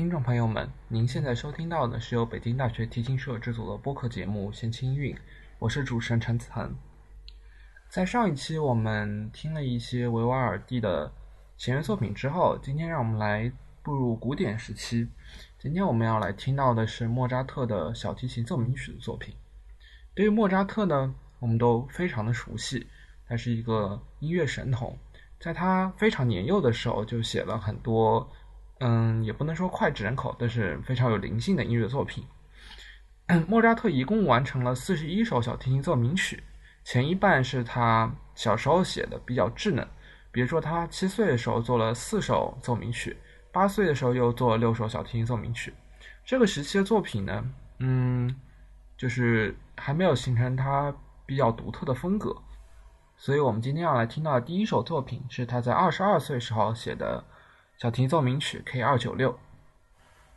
听众朋友们，您现在收听到的是由北京大学提琴社制作的播客节目《弦清韵》，我是主持人陈子恒。在上一期我们听了一些维瓦尔第的弦乐作品之后，今天让我们来步入古典时期。今天我们要来听到的是莫扎特的小提琴奏鸣曲的作品。对于莫扎特呢，我们都非常的熟悉，他是一个音乐神童，在他非常年幼的时候就写了很多。嗯，也不能说脍炙人口，但是非常有灵性的音乐作品。莫扎特一共完成了四十一首小提琴奏鸣曲，前一半是他小时候写的，比较稚嫩。比如说，他七岁的时候做了四首奏鸣曲，八岁的时候又做了六首小提琴奏鸣曲。这个时期的作品呢，嗯，就是还没有形成他比较独特的风格。所以我们今天要来听到的第一首作品，是他在二十二岁时候写的。小提奏鸣曲 K 二九六，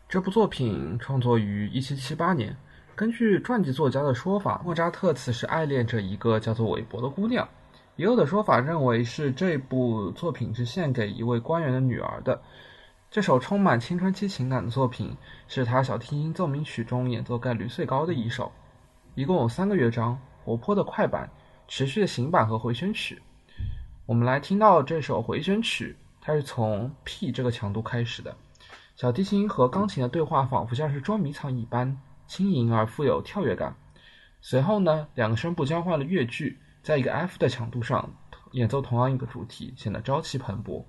这部作品创作于一七七八年。根据传记作家的说法，莫扎特此时爱恋着一个叫做韦伯的姑娘。也有的说法认为是这部作品是献给一位官员的女儿的。这首充满青春期情感的作品是他小提琴奏鸣曲中演奏概率最高的一首，一共有三个乐章：活泼的快板、持续的行板和回旋曲。我们来听到这首回旋曲。它是从 P 这个强度开始的，小提琴和钢琴的对话仿佛像是捉迷藏一般，轻盈而富有跳跃感。随后呢，两个声部交换了乐句，在一个 F 的强度上演奏同样一个主题，显得朝气蓬勃。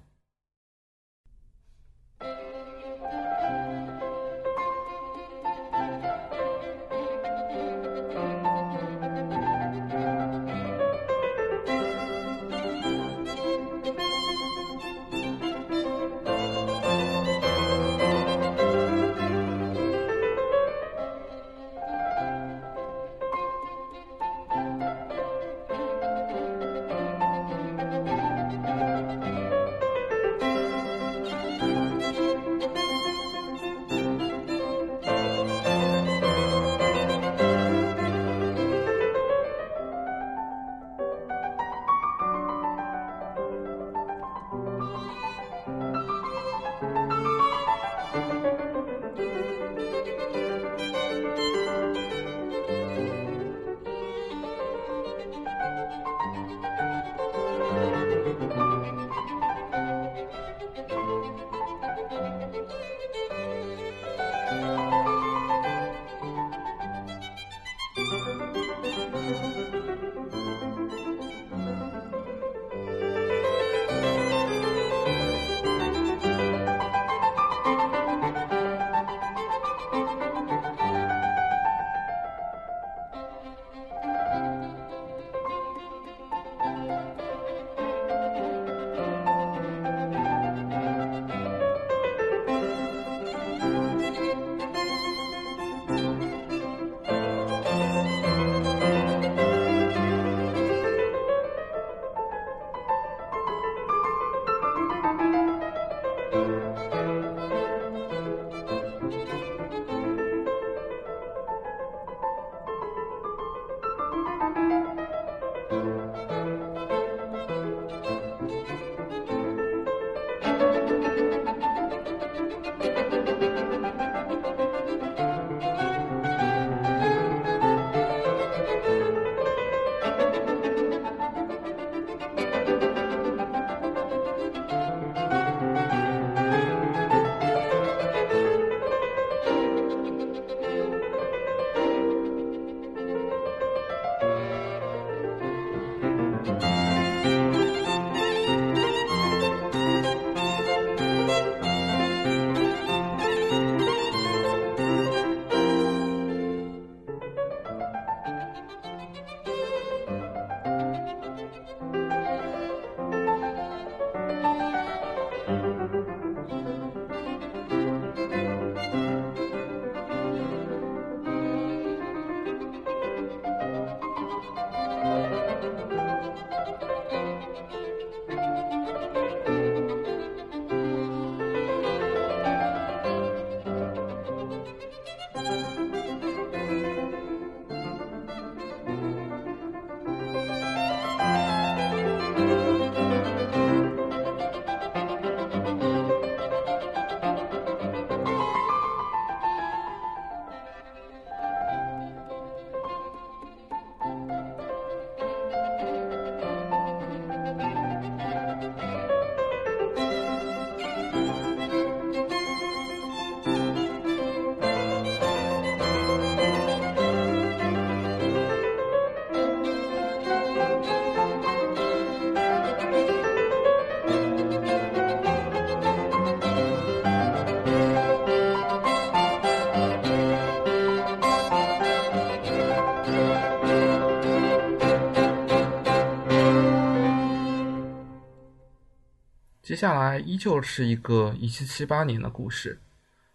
接下来依旧是一个1778年的故事。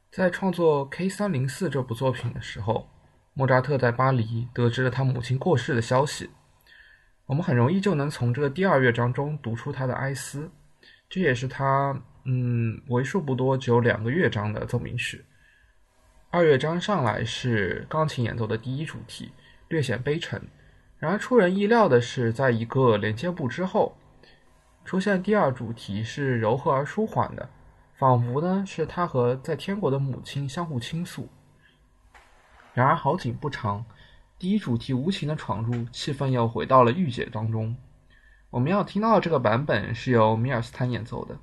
在创作 K 三零四这部作品的时候，莫扎特在巴黎得知了他母亲过世的消息。我们很容易就能从这个第二乐章中读出他的哀思，这也是他嗯为数不多只有两个乐章的奏鸣曲。二乐章上来是钢琴演奏的第一主题，略显悲沉。然而出人意料的是，在一个连接部之后，出现第二主题是柔和而舒缓的，仿佛呢是他和在天国的母亲相互倾诉。然而好景不长，第一主题无情的闯入，气氛又回到了御姐当中。我们要听到的这个版本是由米尔斯坦演奏的。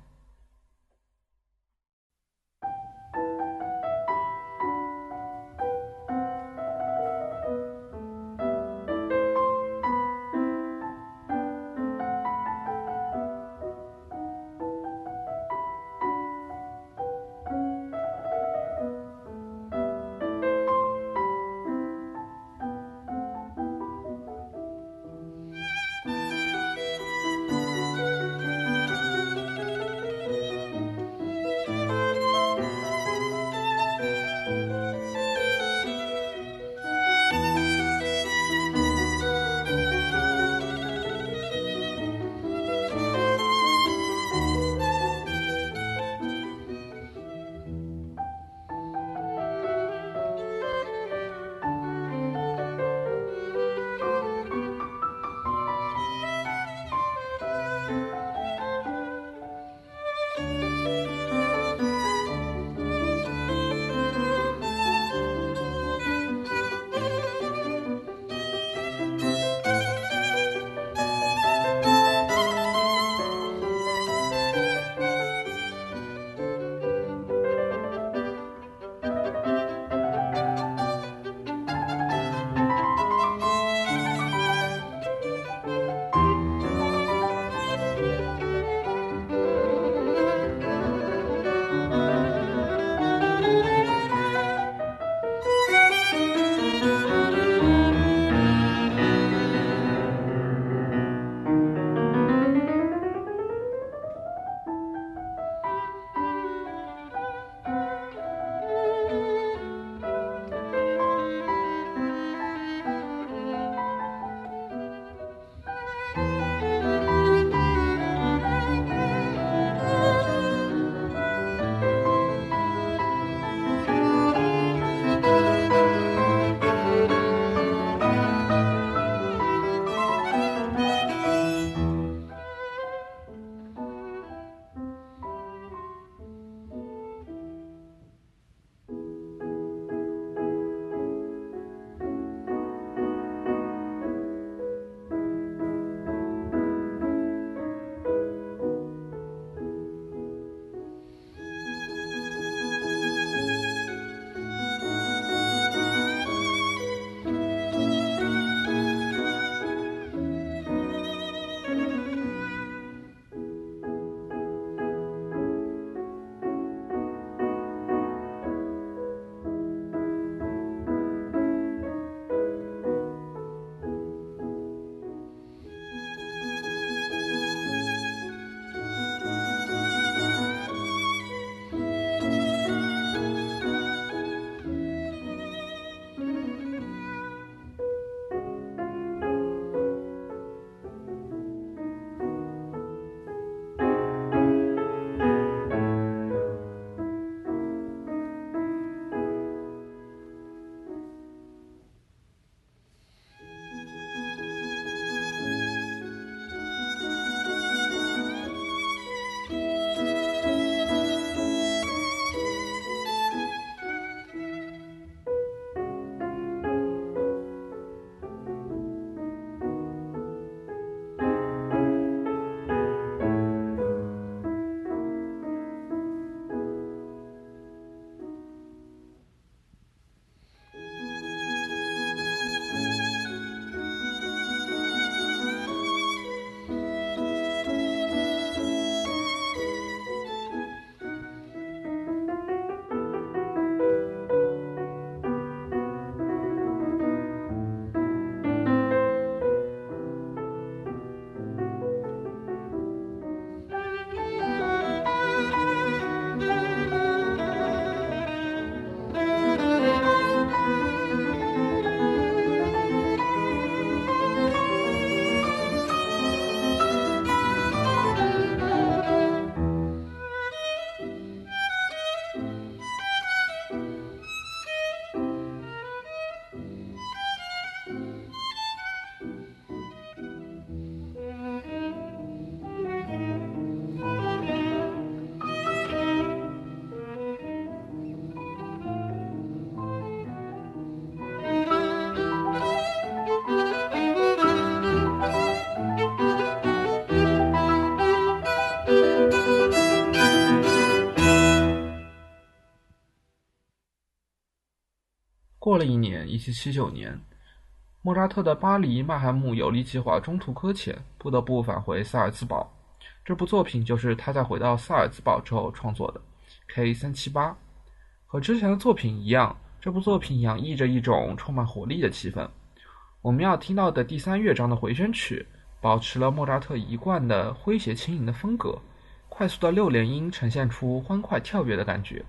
过了一年，一七七九年，莫扎特的巴黎曼海姆有力计划中途搁浅，不得不返回萨尔茨堡。这部作品就是他在回到萨尔茨堡之后创作的。K 三七八，和之前的作品一样，这部作品洋溢着一种充满活力的气氛。我们要听到的第三乐章的回旋曲，保持了莫扎特一贯的诙谐轻盈的风格，快速的六连音呈现出欢快跳跃的感觉。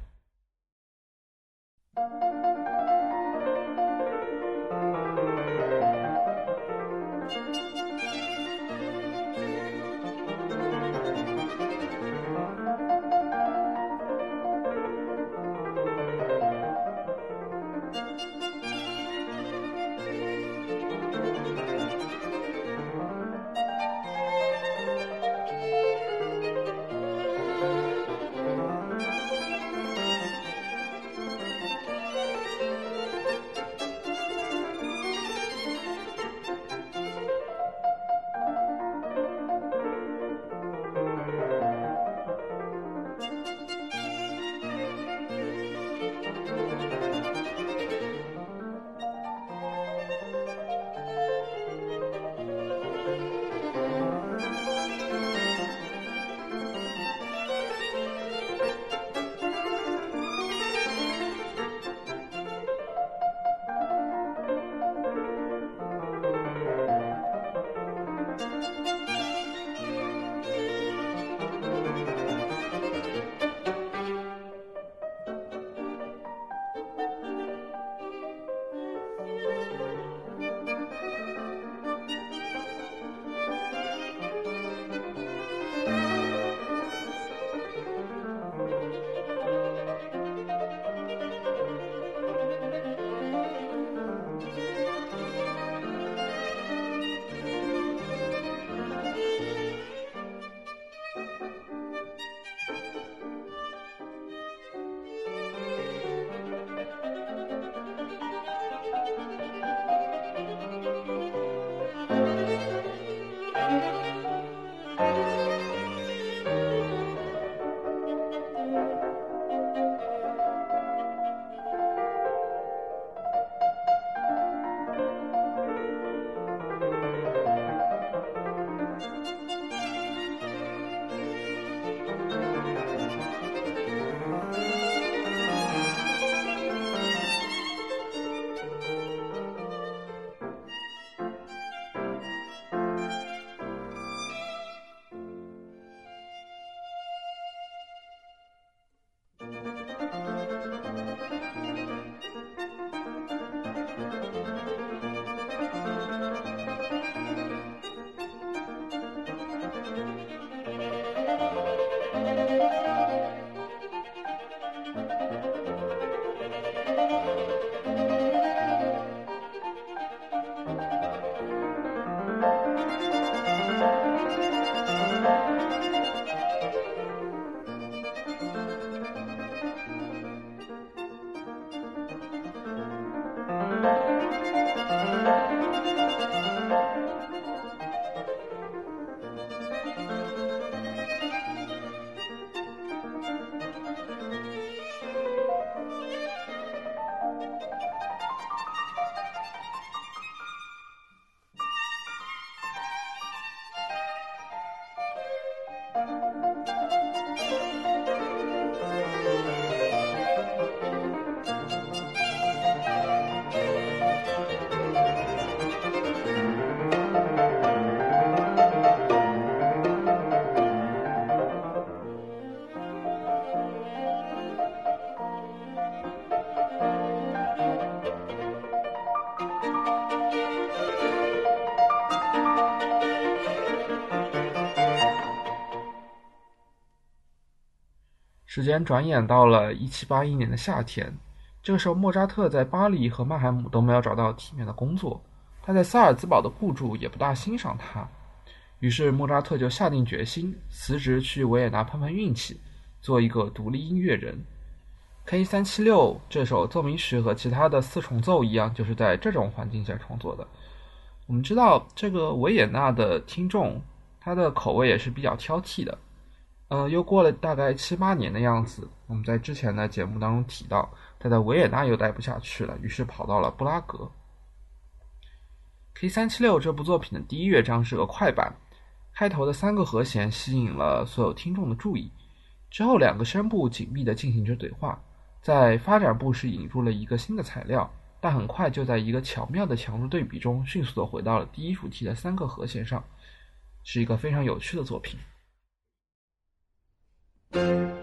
时间转眼到了一七八一年的夏天，这个时候莫扎特在巴黎和曼海姆都没有找到体面的工作，他在萨尔兹堡的雇主也不大欣赏他，于是莫扎特就下定决心辞职去维也纳碰碰运气，做一个独立音乐人。K 三七六这首奏鸣曲和其他的四重奏一样，就是在这种环境下创作的。我们知道这个维也纳的听众，他的口味也是比较挑剔的。呃，又过了大概七八年的样子，我们在之前的节目当中提到，他在维也纳又待不下去了，于是跑到了布拉格。K 三七六这部作品的第一乐章是个快板，开头的三个和弦吸引了所有听众的注意，之后两个声部紧密地进行着对话，在发展部时引入了一个新的材料，但很快就在一个巧妙的强弱对比中，迅速地回到了第一主题的三个和弦上，是一个非常有趣的作品。Thank you.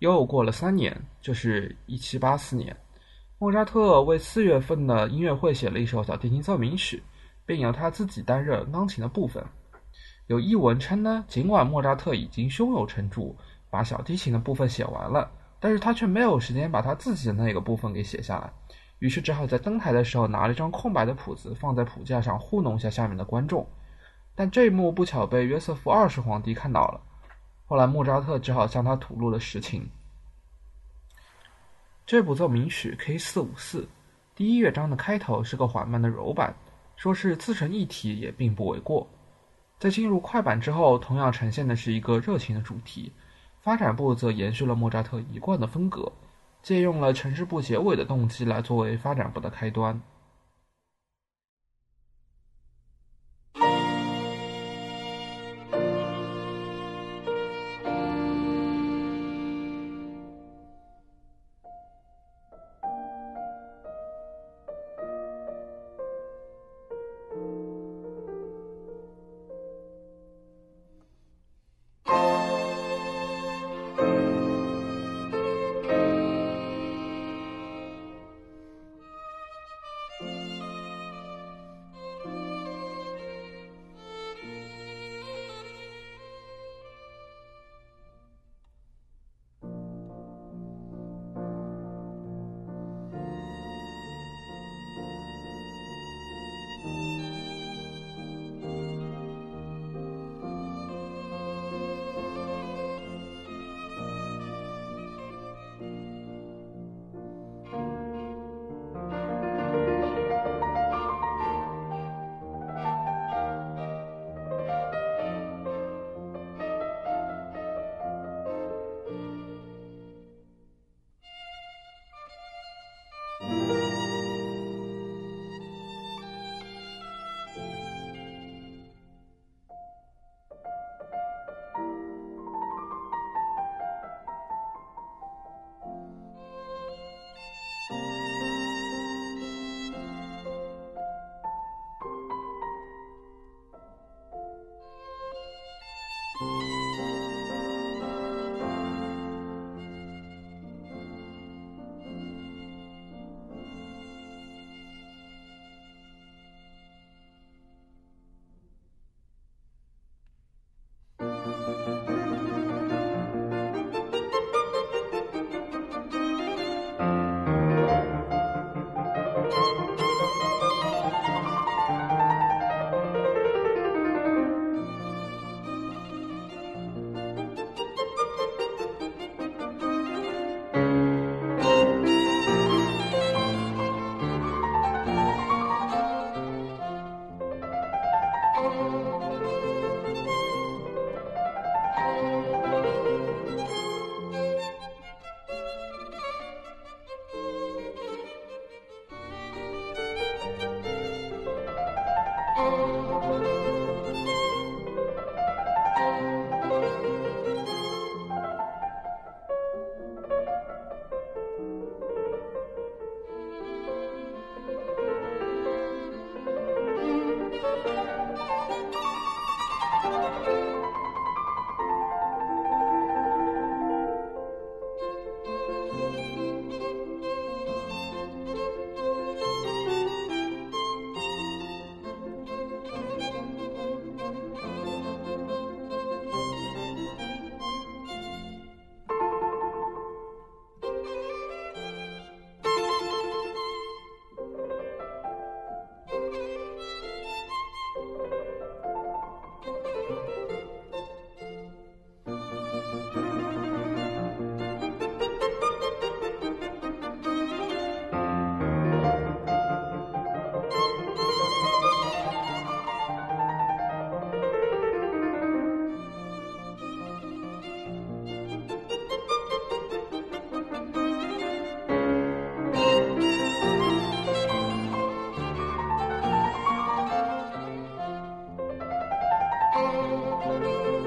又过了三年，就是一七八四年，莫扎特为四月份的音乐会写了一首小提琴奏鸣曲，并由他自己担任钢琴的部分。有译文称呢，尽管莫扎特已经胸有成竹，把小提琴的部分写完了，但是他却没有时间把他自己的那个部分给写下来，于是只好在登台的时候拿了一张空白的谱子放在谱架上糊弄一下下面的观众。但这一幕不巧被约瑟夫二世皇帝看到了。后来，莫扎特只好向他吐露了实情。这部奏鸣曲 K 四五四，第一乐章的开头是个缓慢的柔板，说是自成一体也并不为过。在进入快板之后，同样呈现的是一个热情的主题。发展部则延续了莫扎特一贯的风格，借用了城市部结尾的动机来作为发展部的开端。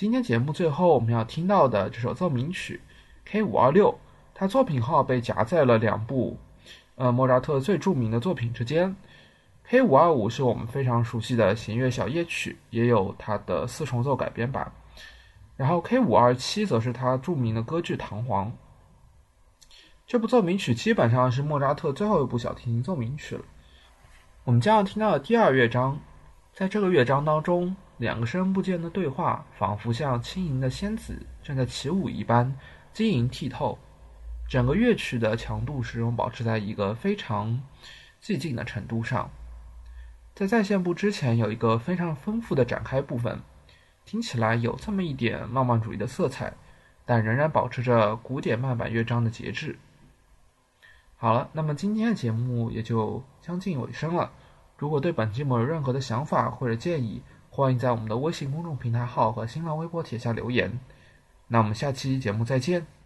今天节目最后我们要听到的这首奏鸣曲 K 五二六，它作品号被夹在了两部，呃，莫扎特最著名的作品之间。K 五二五是我们非常熟悉的弦乐小夜曲，也有它的四重奏改编版。然后 K 五二七则是他著名的歌剧《唐璜》。这部奏鸣曲基本上是莫扎特最后一部小提琴奏鸣曲了。我们将要听到的第二乐章，在这个乐章当中，两个声部间的对话仿佛像轻盈的仙子正在起舞一般，晶莹剔透。整个乐曲的强度始终保持在一个非常寂静的程度上。在再现部之前，有一个非常丰富的展开部分，听起来有这么一点浪漫主义的色彩，但仍然保持着古典慢板乐章的节制。好了，那么今天的节目也就将近尾声了。如果对本节目有任何的想法或者建议，欢迎在我们的微信公众平台号和新浪微博帖下留言。那我们下期节目再见。